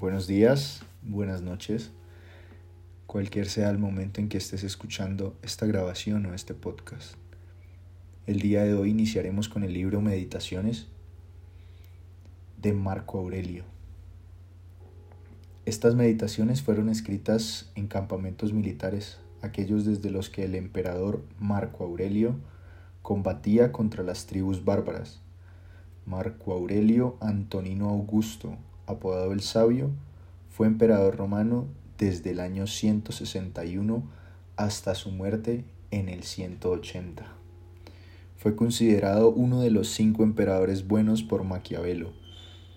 Buenos días, buenas noches, cualquier sea el momento en que estés escuchando esta grabación o este podcast. El día de hoy iniciaremos con el libro Meditaciones de Marco Aurelio. Estas meditaciones fueron escritas en campamentos militares, aquellos desde los que el emperador Marco Aurelio combatía contra las tribus bárbaras. Marco Aurelio Antonino Augusto, apodado el Sabio, fue emperador romano desde el año 161 hasta su muerte en el 180. Fue considerado uno de los cinco emperadores buenos por Maquiavelo.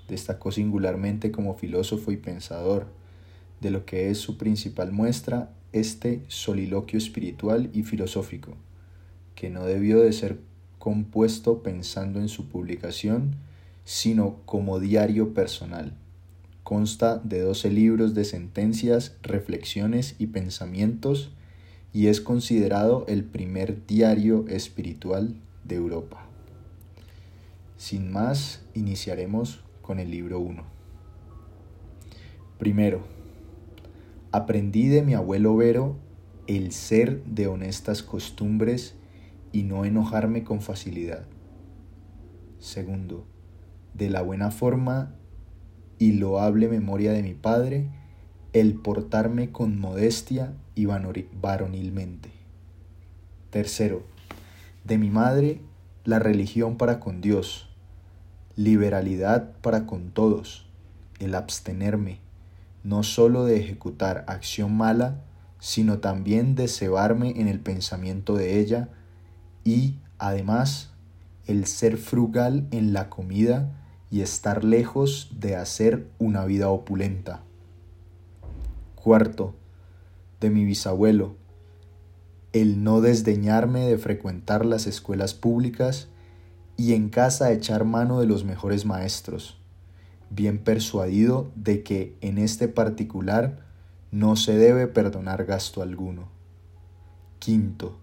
Destacó singularmente como filósofo y pensador, de lo que es su principal muestra este soliloquio espiritual y filosófico, que no debió de ser compuesto pensando en su publicación, sino como diario personal. Consta de doce libros de sentencias, reflexiones y pensamientos y es considerado el primer diario espiritual de Europa. Sin más, iniciaremos con el libro 1. Primero, aprendí de mi abuelo Vero el ser de honestas costumbres y no enojarme con facilidad. Segundo, de la buena forma y loable memoria de mi padre, el portarme con modestia y varonilmente. Tercero, de mi madre, la religión para con Dios, liberalidad para con todos, el abstenerme, no sólo de ejecutar acción mala, sino también de cebarme en el pensamiento de ella y, además, el ser frugal en la comida y estar lejos de hacer una vida opulenta. Cuarto, de mi bisabuelo, el no desdeñarme de frecuentar las escuelas públicas y en casa echar mano de los mejores maestros, bien persuadido de que en este particular no se debe perdonar gasto alguno. Quinto,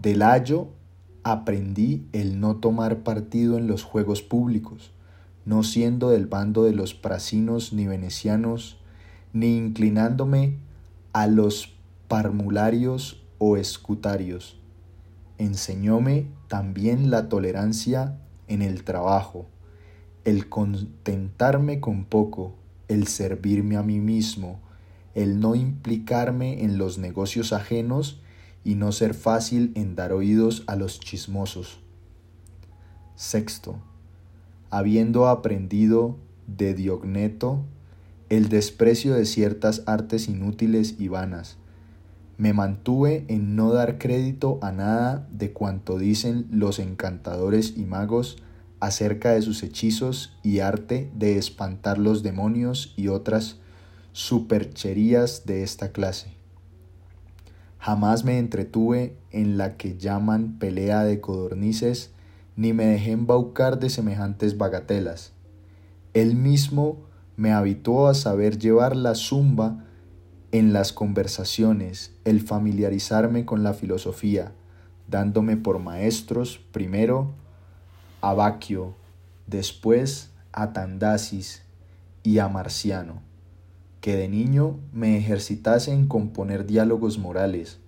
del ayo aprendí el no tomar partido en los juegos públicos, no siendo del bando de los prasinos ni venecianos, ni inclinándome a los parmularios o escutarios. Enseñóme también la tolerancia en el trabajo, el contentarme con poco, el servirme a mí mismo, el no implicarme en los negocios ajenos y no ser fácil en dar oídos a los chismosos. Sexto, habiendo aprendido de Diogneto el desprecio de ciertas artes inútiles y vanas, me mantuve en no dar crédito a nada de cuanto dicen los encantadores y magos acerca de sus hechizos y arte de espantar los demonios y otras supercherías de esta clase. Jamás me entretuve en la que llaman pelea de codornices ni me dejé embaucar de semejantes bagatelas. Él mismo me habituó a saber llevar la zumba en las conversaciones, el familiarizarme con la filosofía, dándome por maestros primero a Baquio, después a Tandasis y a Marciano, que de niño me ejercitase en componer diálogos morales,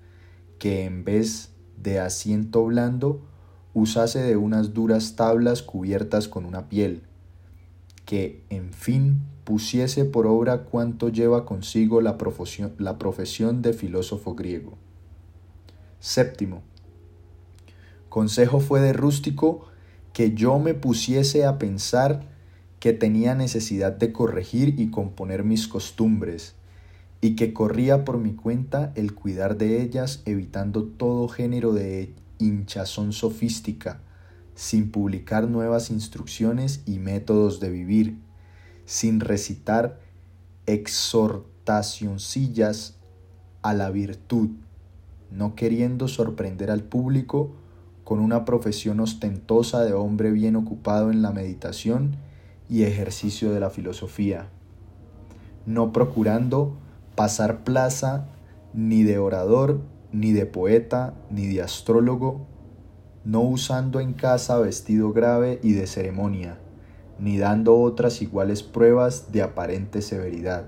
que en vez de asiento blando usase de unas duras tablas cubiertas con una piel, que, en fin, pusiese por obra cuanto lleva consigo la profesión, la profesión de filósofo griego. Séptimo. Consejo fue de rústico que yo me pusiese a pensar que tenía necesidad de corregir y componer mis costumbres, y que corría por mi cuenta el cuidar de ellas, evitando todo género de hinchazón sofística, sin publicar nuevas instrucciones y métodos de vivir, sin recitar exhortacioncillas a la virtud, no queriendo sorprender al público con una profesión ostentosa de hombre bien ocupado en la meditación y ejercicio de la filosofía, no procurando pasar plaza ni de orador ni de poeta, ni de astrólogo, no usando en casa vestido grave y de ceremonia, ni dando otras iguales pruebas de aparente severidad.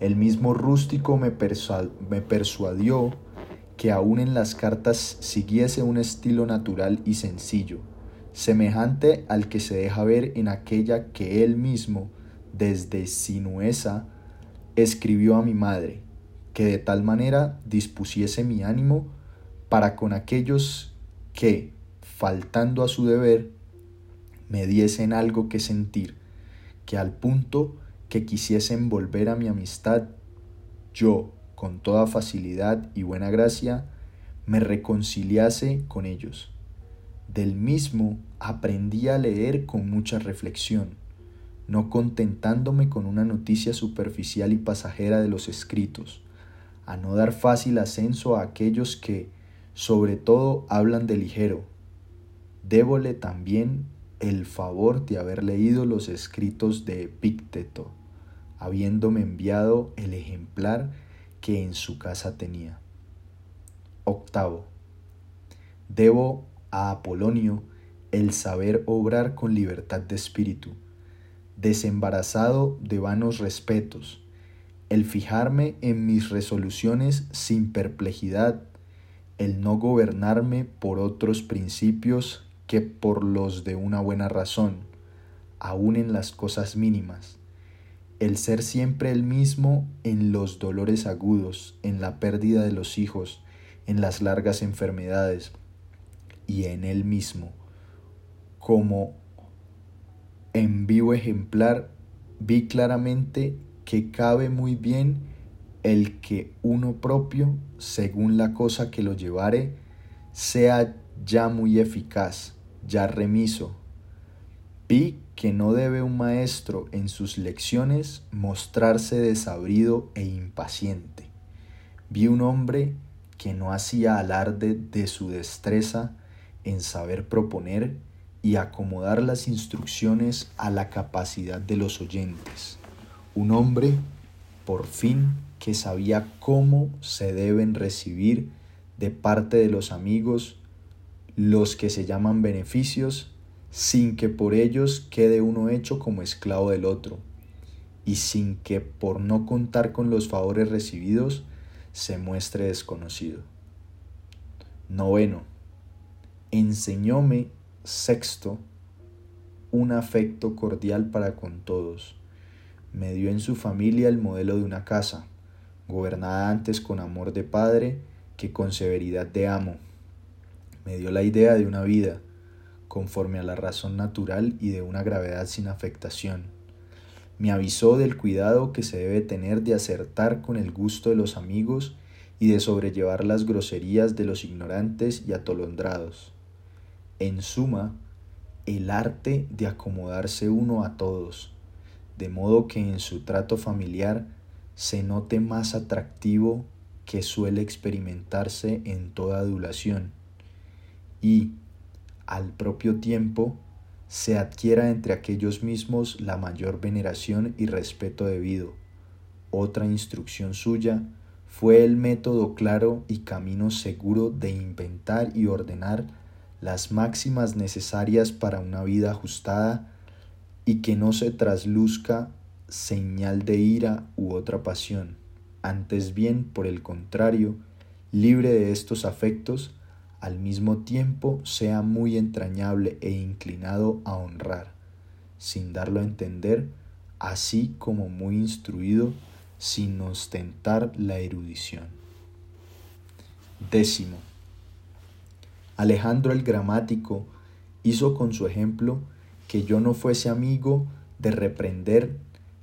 El mismo rústico me, persuadió que aún en las cartas siguiese un estilo natural y sencillo, semejante al que se deja ver en aquella que él mismo, desde Sinuesa, escribió a mi madre, que de tal manera dispusiese mi ánimo para con aquellos que, faltando a su deber, me diesen algo que sentir, que al punto que quisiesen volver a mi amistad, yo, con toda facilidad y buena gracia, me reconciliase con ellos. Del mismo aprendí a leer con mucha reflexión, no contentándome con una noticia superficial y pasajera de los escritos, a no dar fácil ascenso a aquellos que, sobre todo, hablan de ligero. Débole también el favor de haber leído los escritos de Epícteto, habiéndome enviado el ejemplar que en su casa tenía. Octavo. Debo a Apolonio el saber obrar con libertad de espíritu, desembarazado de vanos respetos, el fijarme en mis resoluciones sin perplejidad, el no gobernarme por otros principios que por los de una buena razón, aun en las cosas mínimas, el ser siempre el mismo en los dolores agudos, en la pérdida de los hijos, en las largas enfermedades y en él mismo, como en vivo ejemplar vi claramente que cabe muy bien el que uno propio, según la cosa que lo llevare, sea ya muy eficaz, ya remiso. Vi que no debe un maestro en sus lecciones mostrarse desabrido e impaciente. Vi un hombre que no hacía alarde de su destreza en saber proponer y acomodar las instrucciones a la capacidad de los oyentes. Un hombre, por fin, que sabía cómo se deben recibir de parte de los amigos los que se llaman beneficios, sin que por ellos quede uno hecho como esclavo del otro, y sin que por no contar con los favores recibidos se muestre desconocido. Noveno. Enseñóme Sexto, un afecto cordial para con todos. Me dio en su familia el modelo de una casa, gobernada antes con amor de padre que con severidad de amo. Me dio la idea de una vida, conforme a la razón natural y de una gravedad sin afectación. Me avisó del cuidado que se debe tener de acertar con el gusto de los amigos y de sobrellevar las groserías de los ignorantes y atolondrados en suma, el arte de acomodarse uno a todos, de modo que en su trato familiar se note más atractivo que suele experimentarse en toda adulación, y, al propio tiempo, se adquiera entre aquellos mismos la mayor veneración y respeto debido. Otra instrucción suya fue el método claro y camino seguro de inventar y ordenar las máximas necesarias para una vida ajustada y que no se trasluzca señal de ira u otra pasión, antes bien, por el contrario, libre de estos afectos, al mismo tiempo sea muy entrañable e inclinado a honrar, sin darlo a entender, así como muy instruido, sin ostentar la erudición. Décimo. Alejandro el gramático hizo con su ejemplo que yo no fuese amigo de reprender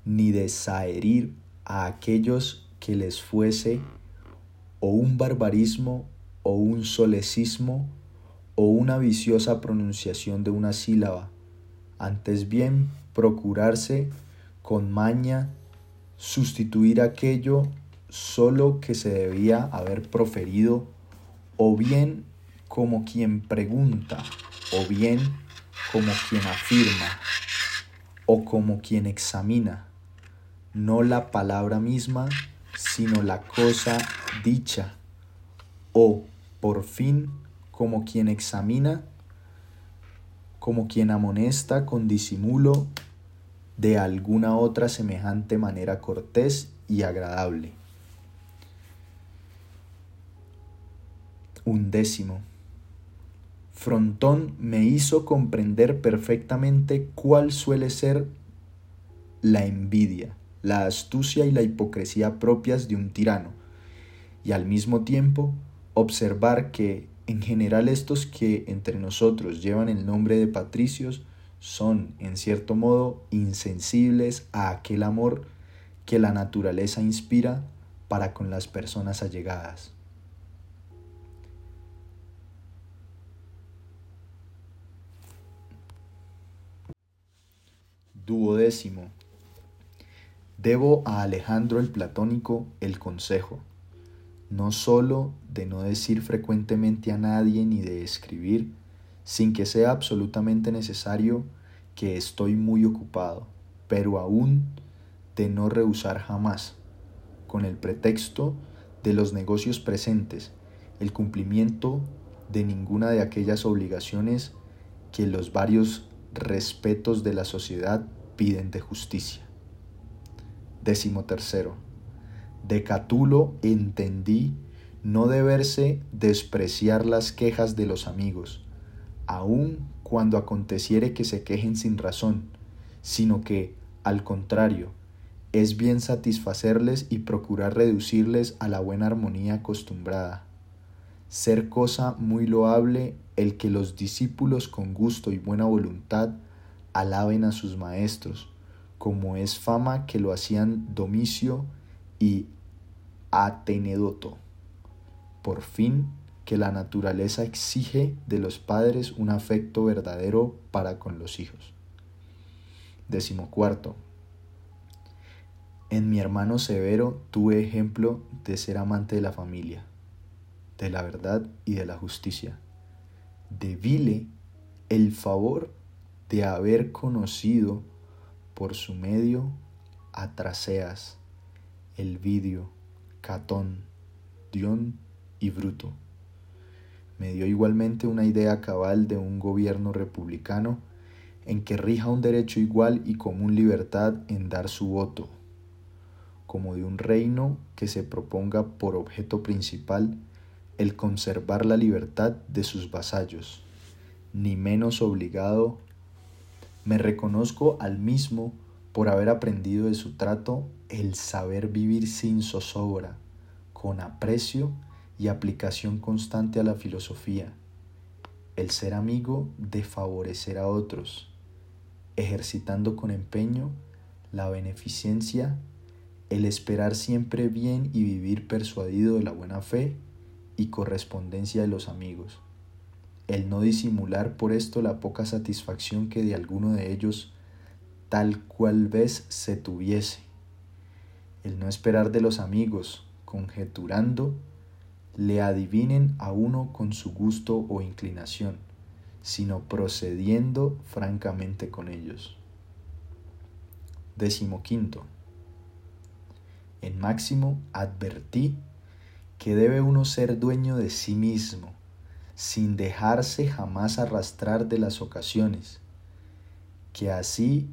ni de saherir a aquellos que les fuese o un barbarismo o un solecismo o una viciosa pronunciación de una sílaba, antes bien procurarse con maña sustituir aquello solo que se debía haber proferido o bien como quien pregunta, o bien como quien afirma, o como quien examina, no la palabra misma, sino la cosa dicha, o por fin como quien examina, como quien amonesta con disimulo de alguna otra semejante manera cortés y agradable. Undécimo. Frontón me hizo comprender perfectamente cuál suele ser la envidia, la astucia y la hipocresía propias de un tirano, y al mismo tiempo observar que en general estos que entre nosotros llevan el nombre de patricios son, en cierto modo, insensibles a aquel amor que la naturaleza inspira para con las personas allegadas. Duodécimo. Debo a Alejandro el Platónico el consejo, no sólo de no decir frecuentemente a nadie ni de escribir, sin que sea absolutamente necesario que estoy muy ocupado, pero aún de no rehusar jamás, con el pretexto de los negocios presentes, el cumplimiento de ninguna de aquellas obligaciones que los varios respetos de la sociedad piden de justicia. Décimo tercero. De Catulo entendí no deberse despreciar las quejas de los amigos, aun cuando aconteciere que se quejen sin razón, sino que, al contrario, es bien satisfacerles y procurar reducirles a la buena armonía acostumbrada. Ser cosa muy loable el que los discípulos con gusto y buena voluntad alaben a sus maestros, como es fama que lo hacían Domicio y Atenedoto. Por fin, que la naturaleza exige de los padres un afecto verdadero para con los hijos. Décimo cuarto. En mi hermano Severo tuve ejemplo de ser amante de la familia, de la verdad y de la justicia. Debile el favor de haber conocido por su medio a Traseas, Elvidio, Catón, Dion y Bruto. Me dio igualmente una idea cabal de un gobierno republicano en que rija un derecho igual y común libertad en dar su voto, como de un reino que se proponga por objeto principal el conservar la libertad de sus vasallos, ni menos obligado me reconozco al mismo por haber aprendido de su trato el saber vivir sin zozobra, con aprecio y aplicación constante a la filosofía, el ser amigo de favorecer a otros, ejercitando con empeño la beneficencia, el esperar siempre bien y vivir persuadido de la buena fe y correspondencia de los amigos el no disimular por esto la poca satisfacción que de alguno de ellos tal cual vez se tuviese, el no esperar de los amigos, conjeturando, le adivinen a uno con su gusto o inclinación, sino procediendo francamente con ellos. Décimo quinto. En máximo advertí que debe uno ser dueño de sí mismo, sin dejarse jamás arrastrar de las ocasiones, que así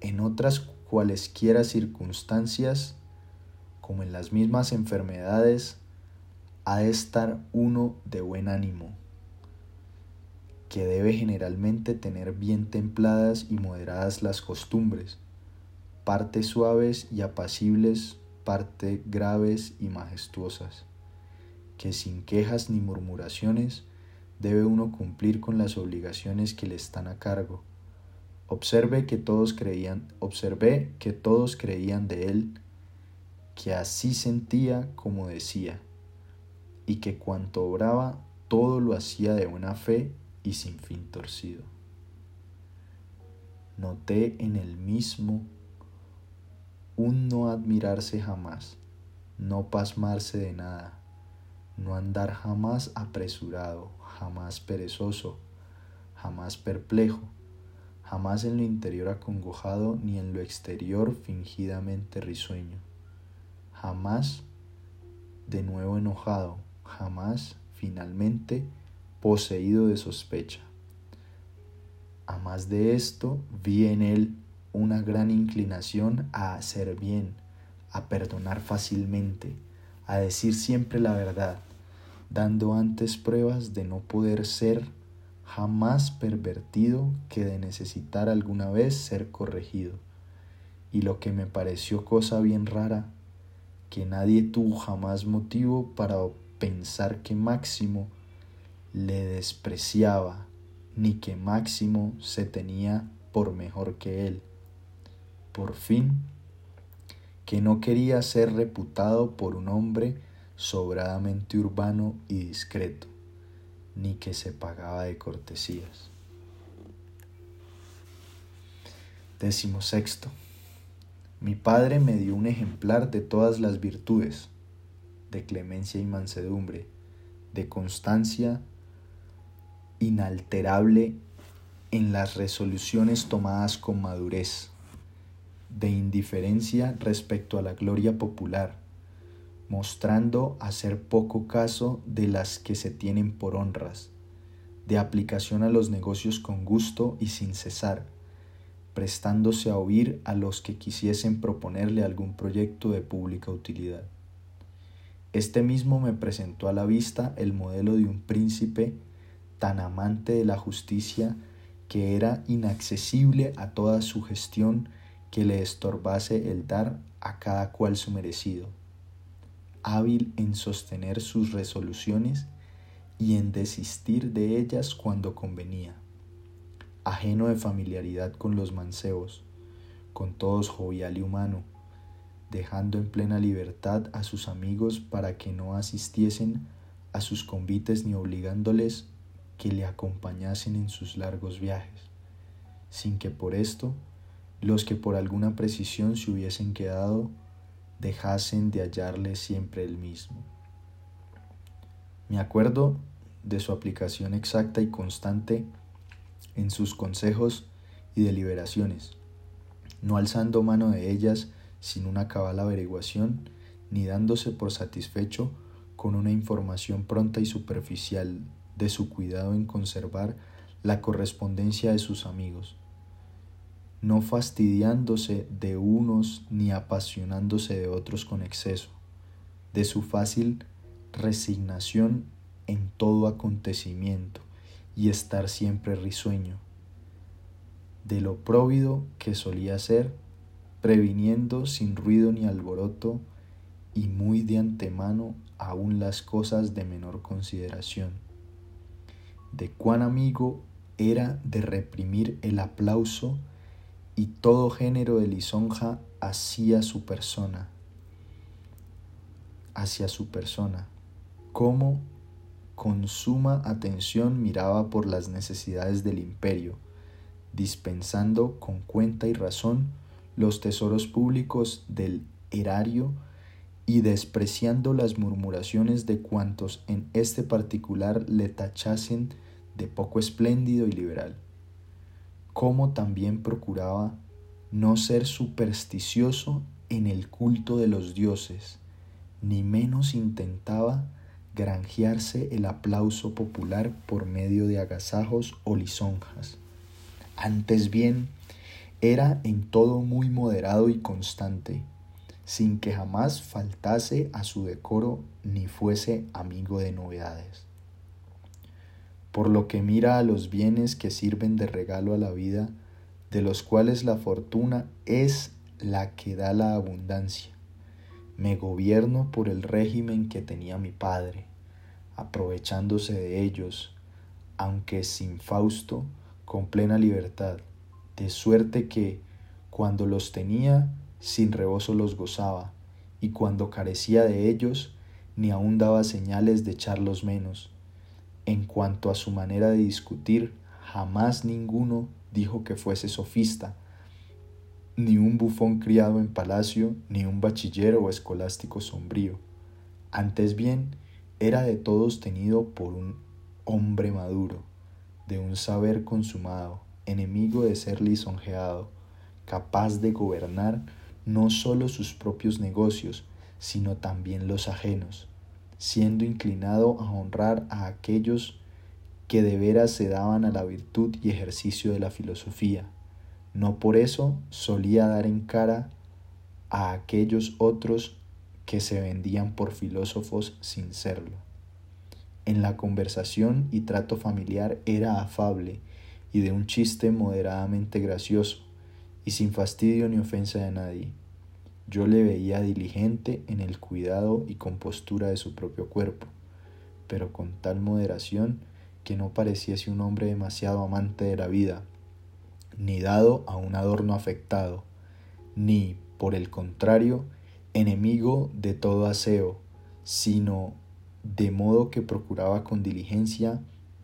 en otras cualesquiera circunstancias, como en las mismas enfermedades, ha de estar uno de buen ánimo, que debe generalmente tener bien templadas y moderadas las costumbres, partes suaves y apacibles, parte graves y majestuosas que sin quejas ni murmuraciones debe uno cumplir con las obligaciones que le están a cargo. Observe que todos creían, observé que todos creían de él, que así sentía como decía, y que cuanto obraba todo lo hacía de buena fe y sin fin torcido. Noté en el mismo un no admirarse jamás, no pasmarse de nada, no andar jamás apresurado, jamás perezoso, jamás perplejo, jamás en lo interior acongojado ni en lo exterior fingidamente risueño, jamás de nuevo enojado, jamás finalmente poseído de sospecha. A más de esto, vi en él una gran inclinación a hacer bien, a perdonar fácilmente, a decir siempre la verdad, dando antes pruebas de no poder ser jamás pervertido que de necesitar alguna vez ser corregido. Y lo que me pareció cosa bien rara, que nadie tuvo jamás motivo para pensar que Máximo le despreciaba, ni que Máximo se tenía por mejor que él. Por fin, que no quería ser reputado por un hombre sobradamente urbano y discreto, ni que se pagaba de cortesías. Décimo sexto. Mi padre me dio un ejemplar de todas las virtudes, de clemencia y mansedumbre, de constancia inalterable en las resoluciones tomadas con madurez, de indiferencia respecto a la gloria popular, mostrando hacer poco caso de las que se tienen por honras, de aplicación a los negocios con gusto y sin cesar, prestándose a oír a los que quisiesen proponerle algún proyecto de pública utilidad. Este mismo me presentó a la vista el modelo de un príncipe tan amante de la justicia que era inaccesible a toda sugestión que le estorbase el dar a cada cual su merecido, hábil en sostener sus resoluciones y en desistir de ellas cuando convenía. Ajeno de familiaridad con los mancebos, con todos jovial y humano, dejando en plena libertad a sus amigos para que no asistiesen a sus convites ni obligándoles que le acompañasen en sus largos viajes, sin que por esto los que por alguna precisión se hubiesen quedado dejasen de hallarle siempre el mismo. Me acuerdo de su aplicación exacta y constante en sus consejos y deliberaciones, no alzando mano de ellas sin una cabal averiguación, ni dándose por satisfecho con una información pronta y superficial de su cuidado en conservar la correspondencia de sus amigos, no fastidiándose de unos ni apasionándose de otros con exceso, de su fácil resignación en todo acontecimiento, y estar siempre risueño, de lo próvido que solía ser, previniendo sin ruido ni alboroto y muy de antemano aún las cosas de menor consideración, de cuán amigo era de reprimir el aplauso y todo género de lisonja hacia su persona, hacia su persona, como con suma atención miraba por las necesidades del imperio, dispensando con cuenta y razón los tesoros públicos del erario y despreciando las murmuraciones de cuantos en este particular le tachasen de poco espléndido y liberal. Como también procuraba no ser supersticioso en el culto de los dioses, ni menos intentaba granjearse el aplauso popular por medio de agasajos o lisonjas. Antes bien, era en todo muy moderado y constante, sin que jamás faltase a su decoro ni fuese amigo de novedades. Por lo que mira a los bienes que sirven de regalo a la vida, de los cuales la fortuna es la que da la abundancia me gobierno por el régimen que tenía mi padre, aprovechándose de ellos, aunque sin Fausto, con plena libertad, de suerte que, cuando los tenía, sin rebozo los gozaba, y cuando carecía de ellos, ni aun daba señales de echarlos menos. En cuanto a su manera de discutir, jamás ninguno dijo que fuese sofista, ni un bufón criado en palacio, ni un bachiller o escolástico sombrío. Antes bien, era de todos tenido por un hombre maduro, de un saber consumado, enemigo de ser lisonjeado, capaz de gobernar no sólo sus propios negocios, sino también los ajenos, siendo inclinado a honrar a aquellos que de veras se daban a la virtud y ejercicio de la filosofía. No por eso solía dar en cara a aquellos otros que se vendían por filósofos sin serlo. En la conversación y trato familiar era afable y de un chiste moderadamente gracioso y sin fastidio ni ofensa de nadie. Yo le veía diligente en el cuidado y compostura de su propio cuerpo, pero con tal moderación que no pareciese un hombre demasiado amante de la vida, ni dado a un adorno afectado, ni, por el contrario, enemigo de todo aseo, sino de modo que procuraba con diligencia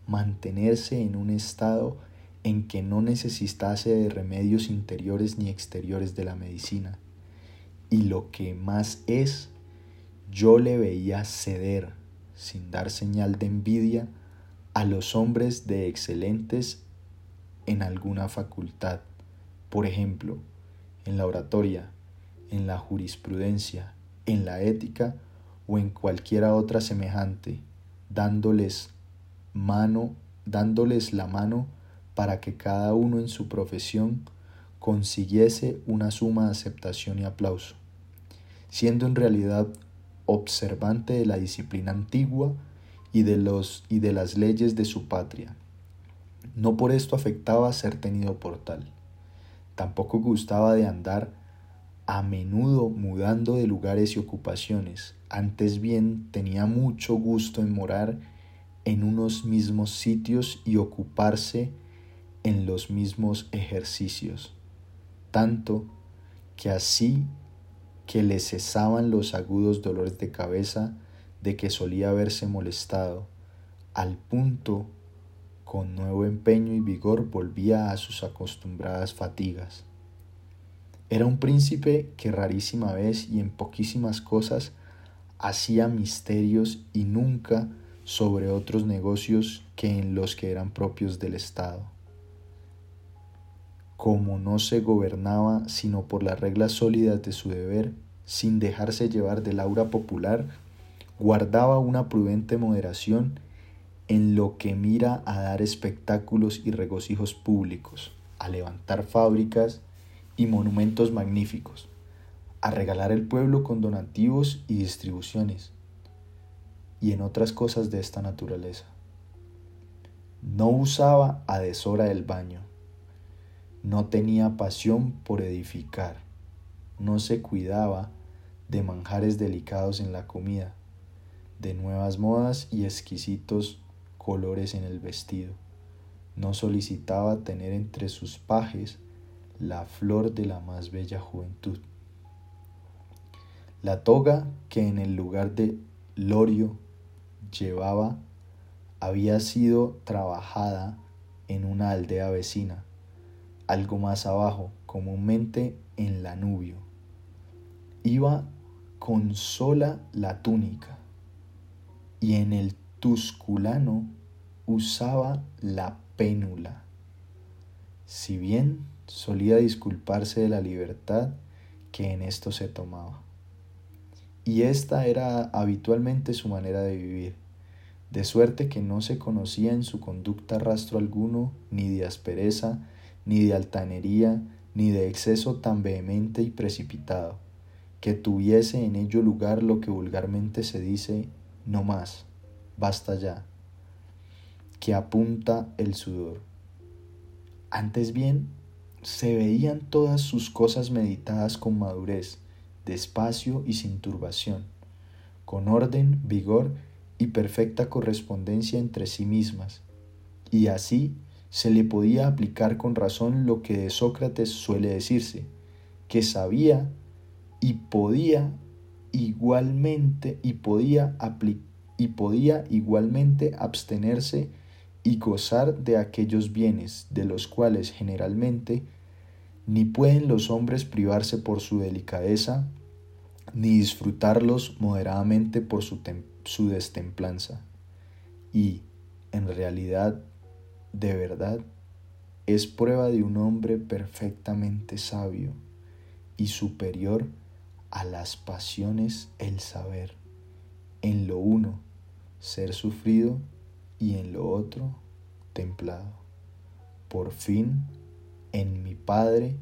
mantenerse en un estado en que no necesitase de remedios interiores ni exteriores de la medicina. Y lo que más es, yo le veía ceder, sin dar señal de envidia, a los hombres de excelentes en alguna facultad, por ejemplo, en la oratoria, en la jurisprudencia, en la ética o en cualquiera otra semejante, dándoles mano, dándoles la mano para que cada uno en su profesión consiguiese una suma aceptación y aplauso, siendo en realidad observante de la disciplina antigua y de, los, y de las leyes de su patria. No por esto afectaba ser tenido por tal. Tampoco gustaba de andar a menudo mudando de lugares y ocupaciones, antes bien tenía mucho gusto en morar en unos mismos sitios y ocuparse en los mismos ejercicios, tanto que así que le cesaban los agudos dolores de cabeza de que solía haberse molestado, al punto con nuevo empeño y vigor volvía a sus acostumbradas fatigas. Era un príncipe que rarísima vez y en poquísimas cosas hacía misterios y nunca sobre otros negocios que en los que eran propios del Estado. Como no se gobernaba sino por las reglas sólidas de su deber, sin dejarse llevar del aura popular, guardaba una prudente moderación en lo que mira a dar espectáculos y regocijos públicos, a levantar fábricas y monumentos magníficos, a regalar el pueblo con donativos y distribuciones, y en otras cosas de esta naturaleza. No usaba a deshora el baño, no tenía pasión por edificar, no se cuidaba de manjares delicados en la comida, de nuevas modas y exquisitos colores en el vestido. No solicitaba tener entre sus pajes la flor de la más bella juventud. La toga que en el lugar de lorio llevaba había sido trabajada en una aldea vecina, algo más abajo, comúnmente en la nubio. Iba con sola la túnica y en el tusculano usaba la pénula. Si bien solía disculparse de la libertad que en esto se tomaba. Y esta era habitualmente su manera de vivir, de suerte que no se conocía en su conducta rastro alguno ni de aspereza, ni de altanería, ni de exceso tan vehemente y precipitado, que tuviese en ello lugar lo que vulgarmente se dice no más, basta ya, que apunta el sudor. Antes bien, se veían todas sus cosas meditadas con madurez, despacio y sin turbación, con orden, vigor y perfecta correspondencia entre sí mismas, y así se le podía aplicar con razón lo que de Sócrates suele decirse, que sabía y podía igualmente y podía y podía igualmente abstenerse y gozar de aquellos bienes de los cuales generalmente ni pueden los hombres privarse por su delicadeza, ni disfrutarlos moderadamente por su, su destemplanza. Y, en realidad, de verdad, es prueba de un hombre perfectamente sabio y superior a las pasiones el saber, en lo uno ser sufrido y en lo otro templado. Por fin, en mi padre,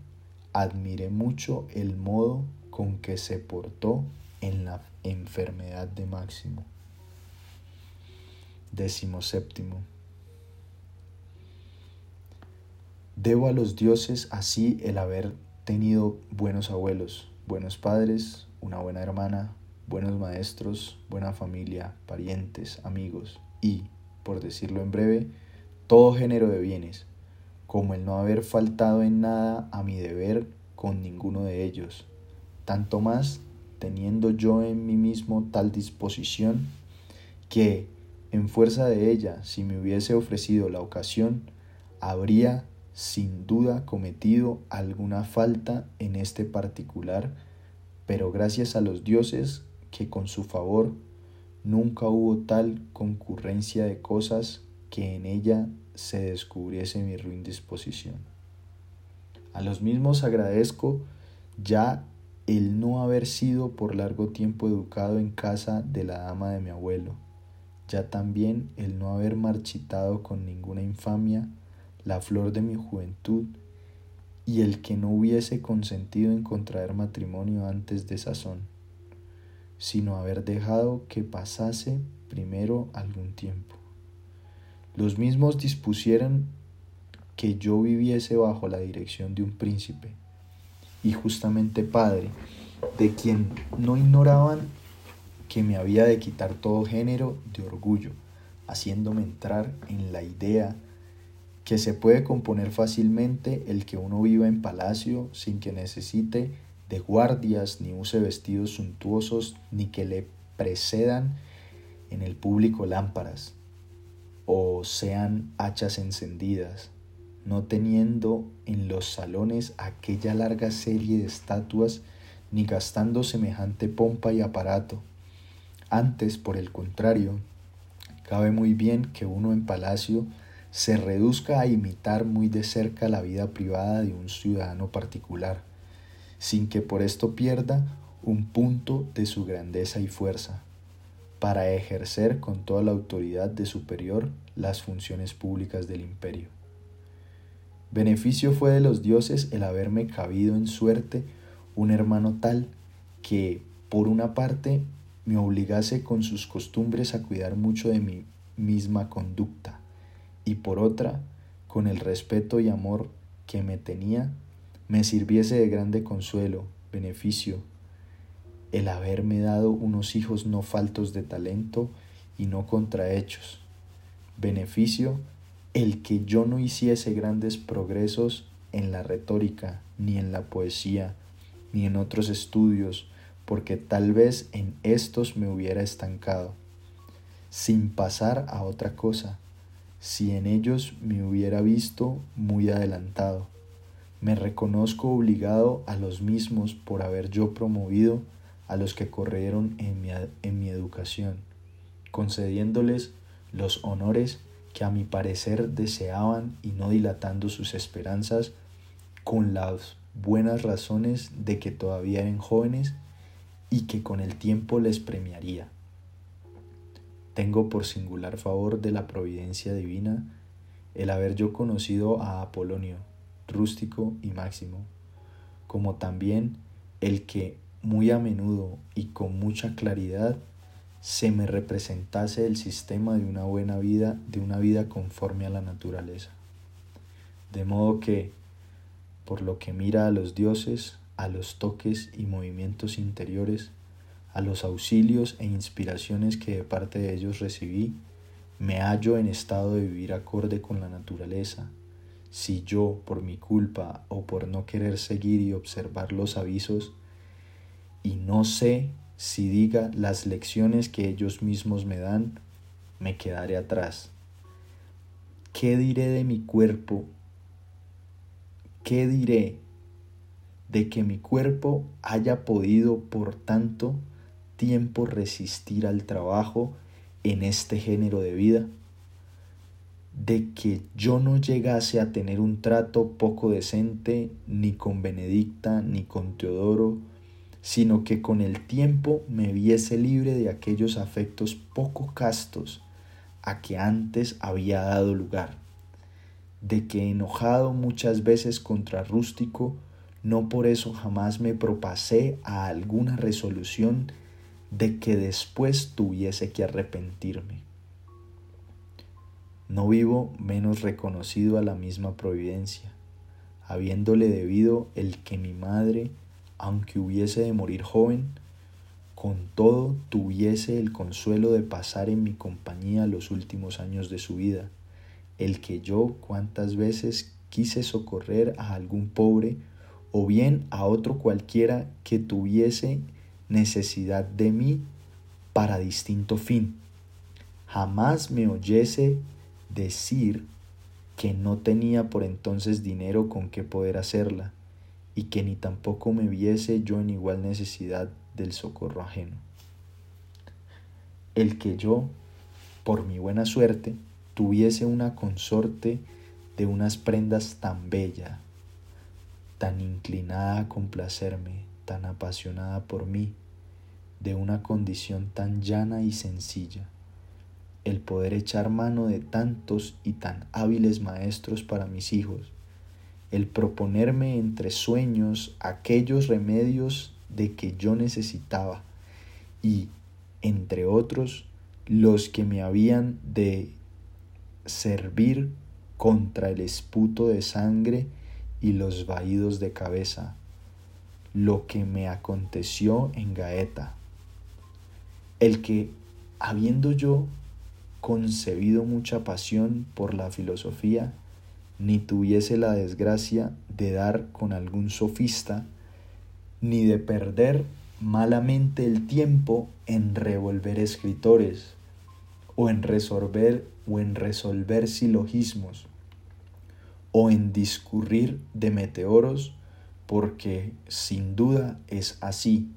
admiré mucho el modo con que se portó en la enfermedad de Máximo. Décimo séptimo. Debo a los dioses así el haber tenido buenos abuelos, buenos padres, una buena hermana, buenos maestros, buena familia, parientes, amigos. Y, por decirlo en breve, todo género de bienes, como el no haber faltado en nada a mi deber con ninguno de ellos, tanto más teniendo yo en mí mismo tal disposición que, en fuerza de ella, si me hubiese ofrecido la ocasión, habría sin duda cometido alguna falta en este particular, pero gracias a los dioses que con su favor nunca hubo tal concurrencia de cosas que en ella se descubriese mi ruin disposición. A los mismos agradezco ya el no haber sido por largo tiempo educado en casa de la dama de mi abuelo, ya también el no haber marchitado con ninguna infamia la flor de mi juventud y el que no hubiese consentido en contraer matrimonio antes de sazón, sino haber dejado que pasase primero algún tiempo. Los mismos dispusieron que yo viviese bajo la dirección de un príncipe, y justamente padre, de quien no ignoraban que me había de quitar todo género de orgullo, haciéndome entrar en la idea que se puede componer fácilmente el que uno viva en palacio sin que necesite de guardias, ni use vestidos suntuosos, ni que le precedan en el público lámparas, o sean hachas encendidas, no teniendo en los salones aquella larga serie de estatuas, ni gastando semejante pompa y aparato. Antes, por el contrario, cabe muy bien que uno en palacio se reduzca a imitar muy de cerca la vida privada de un ciudadano particular, sin que por esto pierda un punto de su grandeza y fuerza, para ejercer con toda la autoridad de superior las funciones públicas del imperio. Beneficio fue de los dioses el haberme cabido en suerte un hermano tal que, por una parte, me obligase con sus costumbres a cuidar mucho de mi misma conducta, y por otra, con el respeto y amor que me tenía, me sirviese de grande consuelo, beneficio, el haberme dado unos hijos no faltos de talento y no contrahechos, beneficio el que yo no hiciese grandes progresos en la retórica, ni en la poesía, ni en otros estudios, porque tal vez en estos me hubiera estancado, sin pasar a otra cosa, si en ellos me hubiera visto muy adelantado. Me reconozco obligado a los mismos por haber yo promovido a los que corrieron en mi, en mi educación, concediéndoles los honores que a mi parecer deseaban y no dilatando sus esperanzas con las buenas razones de que todavía eran jóvenes y que con el tiempo les premiaría. Tengo por singular favor de la providencia divina el haber yo conocido a Apolonio, rústico y máximo, como también el que muy a menudo y con mucha claridad se me representase el sistema de una buena vida, de una vida conforme a la naturaleza. De modo que, por lo que mira a los dioses, a los toques y movimientos interiores, a los auxilios e inspiraciones que de parte de ellos recibí, me hallo en estado de vivir acorde con la naturaleza. Si yo, por mi culpa o por no querer seguir y observar los avisos, y no sé si diga las lecciones que ellos mismos me dan, me quedaré atrás. ¿Qué diré de mi cuerpo? ¿Qué diré de que mi cuerpo haya podido por tanto tiempo resistir al trabajo en este género de vida? de que yo no llegase a tener un trato poco decente ni con Benedicta ni con Teodoro, sino que con el tiempo me viese libre de aquellos afectos poco castos a que antes había dado lugar, de que enojado muchas veces contra Rústico, no por eso jamás me propasé a alguna resolución de que después tuviese que arrepentirme. No vivo menos reconocido a la misma providencia, habiéndole debido el que mi madre, aunque hubiese de morir joven, con todo tuviese el consuelo de pasar en mi compañía los últimos años de su vida, el que yo cuantas veces quise socorrer a algún pobre o bien a otro cualquiera que tuviese necesidad de mí para distinto fin. Jamás me oyese decir que no tenía por entonces dinero con que poder hacerla, y que ni tampoco me viese yo en igual necesidad del socorro ajeno. El que yo, por mi buena suerte, tuviese una consorte de unas prendas tan bella, tan inclinada a complacerme, tan apasionada por mí, de una condición tan llana y sencilla, el poder echar mano de tantos y tan hábiles maestros para mis hijos, el proponerme entre sueños aquellos remedios de que yo necesitaba y, entre otros, los que me habían de servir contra el esputo de sangre y los vaídos de cabeza, lo que me aconteció en Gaeta, el que, habiendo yo concebido mucha pasión por la filosofía, ni tuviese la desgracia de dar con algún sofista, ni de perder malamente el tiempo en revolver escritores, o en resolver o en resolver silogismos, o en discurrir de meteoros, porque sin duda es así,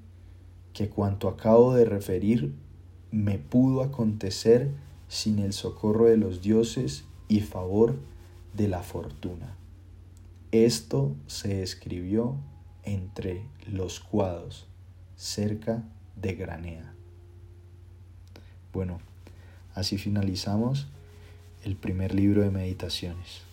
que cuanto acabo de referir me pudo acontecer sin el socorro de los dioses y favor de la fortuna. Esto se escribió entre los cuadros, cerca de Granea. Bueno, así finalizamos el primer libro de meditaciones.